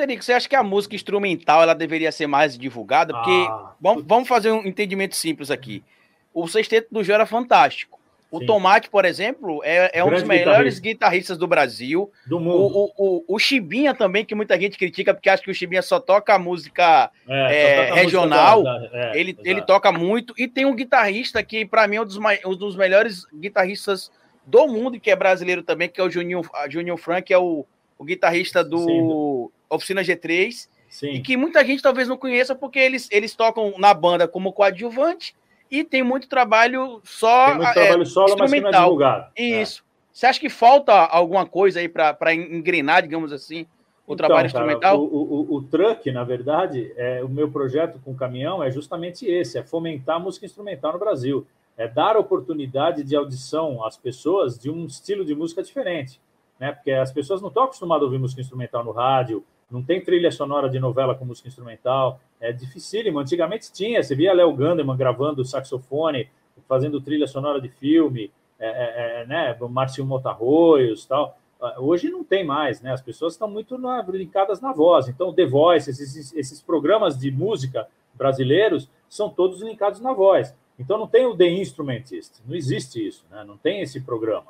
Terico, você acha que a música instrumental ela deveria ser mais divulgada? Porque ah, vamos, vamos fazer um entendimento simples aqui. O sexteto do Jô era fantástico. O Sim. Tomate, por exemplo, é, é um dos melhores guitarrista. guitarristas do Brasil. Do mundo. O, o, o, o, Chibinha também, que muita gente critica, porque acha que o Chibinha só toca música é, é, toca regional. Música é, ele, ele toca muito. E tem um guitarrista que, para mim, é um dos, um dos melhores guitarristas do mundo, que é brasileiro também, que é o Juninho, Juninho Frank, que é o, o guitarrista do Sim. Oficina G3. Sim. E que muita gente talvez não conheça, porque eles, eles tocam na banda como coadjuvante e tem muito trabalho só tem muito trabalho é, solo, instrumental. Mas não é divulgado. Isso. É. Você acha que falta alguma coisa aí para engrenar, digamos assim, o então, trabalho cara, instrumental? O, o, o, truck, na verdade, é, o meu projeto com o caminhão é justamente esse: é fomentar a música instrumental no Brasil. É dar oportunidade de audição às pessoas de um estilo de música diferente. Né? Porque as pessoas não estão acostumadas a ouvir música instrumental no rádio, não tem trilha sonora de novela com música instrumental, é dificílimo. Antigamente tinha, você via Léo Gandeman gravando saxofone, fazendo trilha sonora de filme, é, é, é né, Marcinho Motarroios tal. Hoje não tem mais, né? As pessoas estão muito na, brincadas na voz. Então, The Voice, esses, esses programas de música brasileiros são todos linkados na voz. Então, não tem o The Instrumentist, não existe isso, né? Não tem esse programa.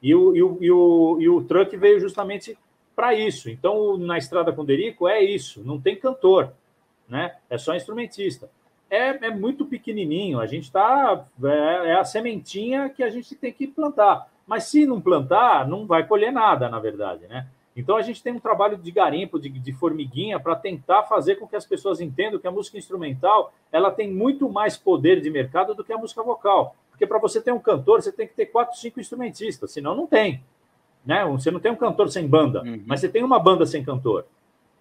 E o, e o, e o, e o Truck veio justamente para isso. Então, na Estrada com Derico é isso, não tem cantor, né? É só instrumentista. É, é muito pequenininho, a gente está. É, é, a sementinha que a gente tem que plantar. Mas se não plantar, não vai colher nada, na verdade, né? Então a gente tem um trabalho de garimpo, de, de formiguinha, para tentar fazer com que as pessoas entendam que a música instrumental ela tem muito mais poder de mercado do que a música vocal. Porque para você ter um cantor, você tem que ter quatro, cinco instrumentistas, senão não tem. Né? Você não tem um cantor sem banda, uhum. mas você tem uma banda sem cantor.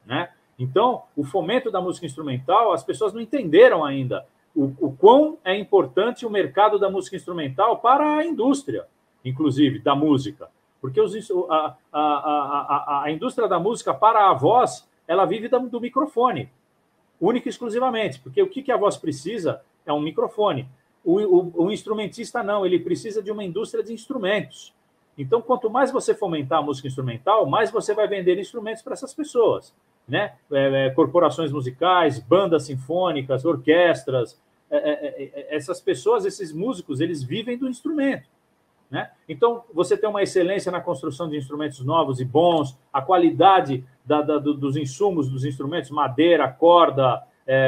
Né? Então, o fomento da música instrumental, as pessoas não entenderam ainda o, o quão é importante o mercado da música instrumental para a indústria, inclusive, da música. Porque os, a, a, a, a, indústria da música, para a voz, ela vive do microfone, única e exclusivamente. Porque o que, que a voz precisa é um microfone. O, o, o instrumentista não, ele precisa de uma indústria de instrumentos. Então, quanto mais você fomentar a música instrumental, mais você vai vender instrumentos para essas pessoas, né? É, é, corporações musicais, bandas sinfônicas, orquestras, é, é, é, é, essas pessoas, esses músicos, eles vivem do instrumento, né? Então, você tem uma excelência na construção de instrumentos novos e bons, a qualidade da, da, do, dos insumos dos instrumentos, madeira, corda,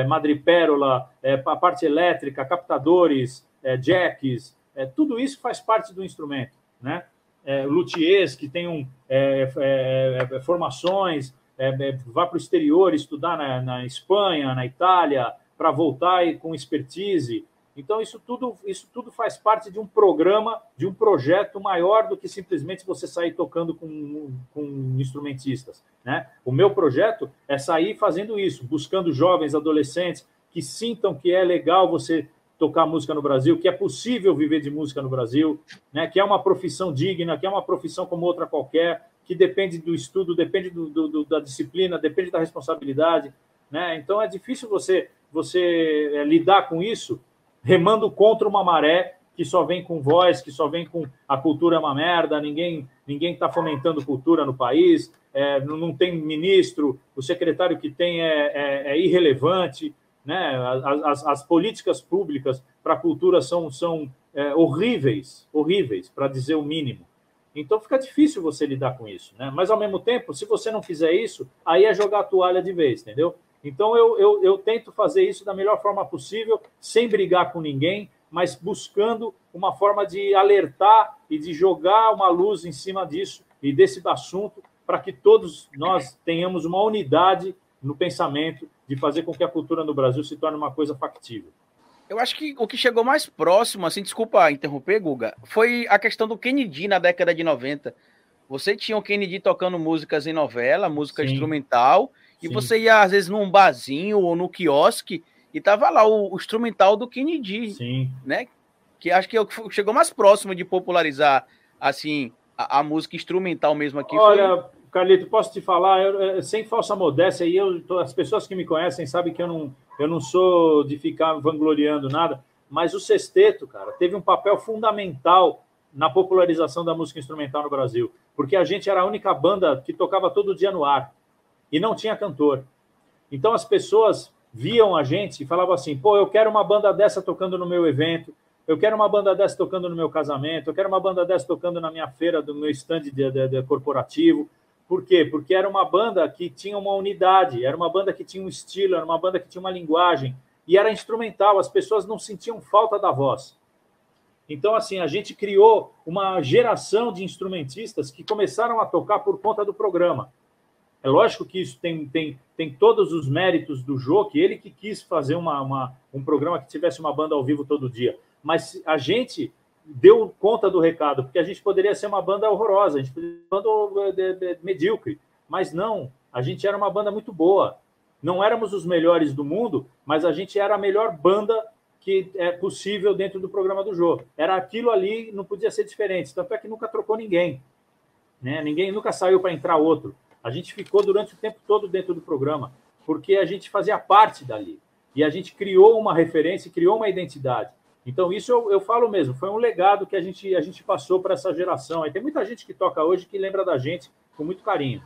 madrepérola, a parte elétrica, captadores, jacks, tudo isso faz parte do instrumento, né? É, luthiers que tenham é, é, é formações, é, vá para o exterior estudar na, na Espanha, na Itália, para voltar e, com expertise. Então, isso tudo, isso tudo faz parte de um programa, de um projeto maior do que simplesmente você sair tocando com, com instrumentistas. Né? O meu projeto é sair fazendo isso, buscando jovens, adolescentes que sintam que é legal você tocar música no Brasil, que é possível viver de música no Brasil, né? que é uma profissão digna, que é uma profissão como outra qualquer, que depende do estudo, depende do, do, da disciplina, depende da responsabilidade. Né? Então é difícil você, você é, lidar com isso remando contra uma maré que só vem com voz, que só vem com a cultura é uma merda, ninguém ninguém está fomentando cultura no país, é, não, não, tem ministro, o secretário que tem é, é, é irrelevante. Né? As, as, as políticas públicas para a cultura são, são é, horríveis, horríveis, para dizer o mínimo. Então fica difícil você lidar com isso. Né? Mas, ao mesmo tempo, se você não fizer isso, aí é jogar a toalha de vez, entendeu? Então eu, eu, eu tento fazer isso da melhor forma possível, sem brigar com ninguém, mas buscando uma forma de alertar e de jogar uma luz em cima disso e desse assunto, para que todos nós tenhamos uma unidade no pensamento de fazer com que a cultura no Brasil se torne uma coisa factível. Eu acho que o que chegou mais próximo, assim, desculpa interromper, Guga, foi a questão do Kennedy na década de 90. Você tinha o Kennedy tocando músicas em novela, música Sim. instrumental, e Sim. você ia, às vezes, num barzinho ou no quiosque, e tava lá o, o instrumental do Kennedy. Sim. Né? Que acho que é chegou mais próximo de popularizar, assim, a, a música instrumental mesmo aqui. Olha, foi... Carlito, posso te falar, eu, sem falsa modéstia, aí eu, as pessoas que me conhecem sabem que eu não, eu não sou de ficar vangloriando nada, mas o sexteto, cara, teve um papel fundamental na popularização da música instrumental no Brasil, porque a gente era a única banda que tocava todo dia no ar. e não tinha cantor. Então as pessoas viam a gente e falavam assim: pô, eu quero uma banda dessa tocando no meu evento, eu quero uma banda dessa tocando no meu casamento, eu quero uma banda dessa tocando na minha feira, do meu stand de, de, de corporativo. Por quê? Porque era uma banda que tinha uma unidade, era uma banda que tinha um estilo, era uma banda que tinha uma linguagem, e era instrumental, as pessoas não sentiam falta da voz. Então, assim, a gente criou uma geração de instrumentistas que começaram a tocar por conta do programa. É lógico que isso tem, tem, tem todos os méritos do Jô, que ele que quis fazer uma, uma, um programa que tivesse uma banda ao vivo todo dia. Mas a gente deu conta do recado, porque a gente poderia ser uma banda horrorosa, a gente poderia ser uma banda medíocre. Mas não, a gente era uma banda muito boa. Não éramos os melhores do mundo, mas a gente era a melhor banda que é possível dentro do programa do jogo. Era aquilo ali, não podia ser diferente. Tanto é que nunca trocou ninguém. Né? Ninguém nunca saiu para entrar outro. A gente ficou durante o tempo todo dentro do programa, porque a gente fazia parte dali. E a gente criou uma referência, criou uma identidade. Então, isso eu, eu falo mesmo, foi um legado que a gente, a gente passou para essa geração. Aí tem muita gente que toca hoje que lembra da gente com muito carinho.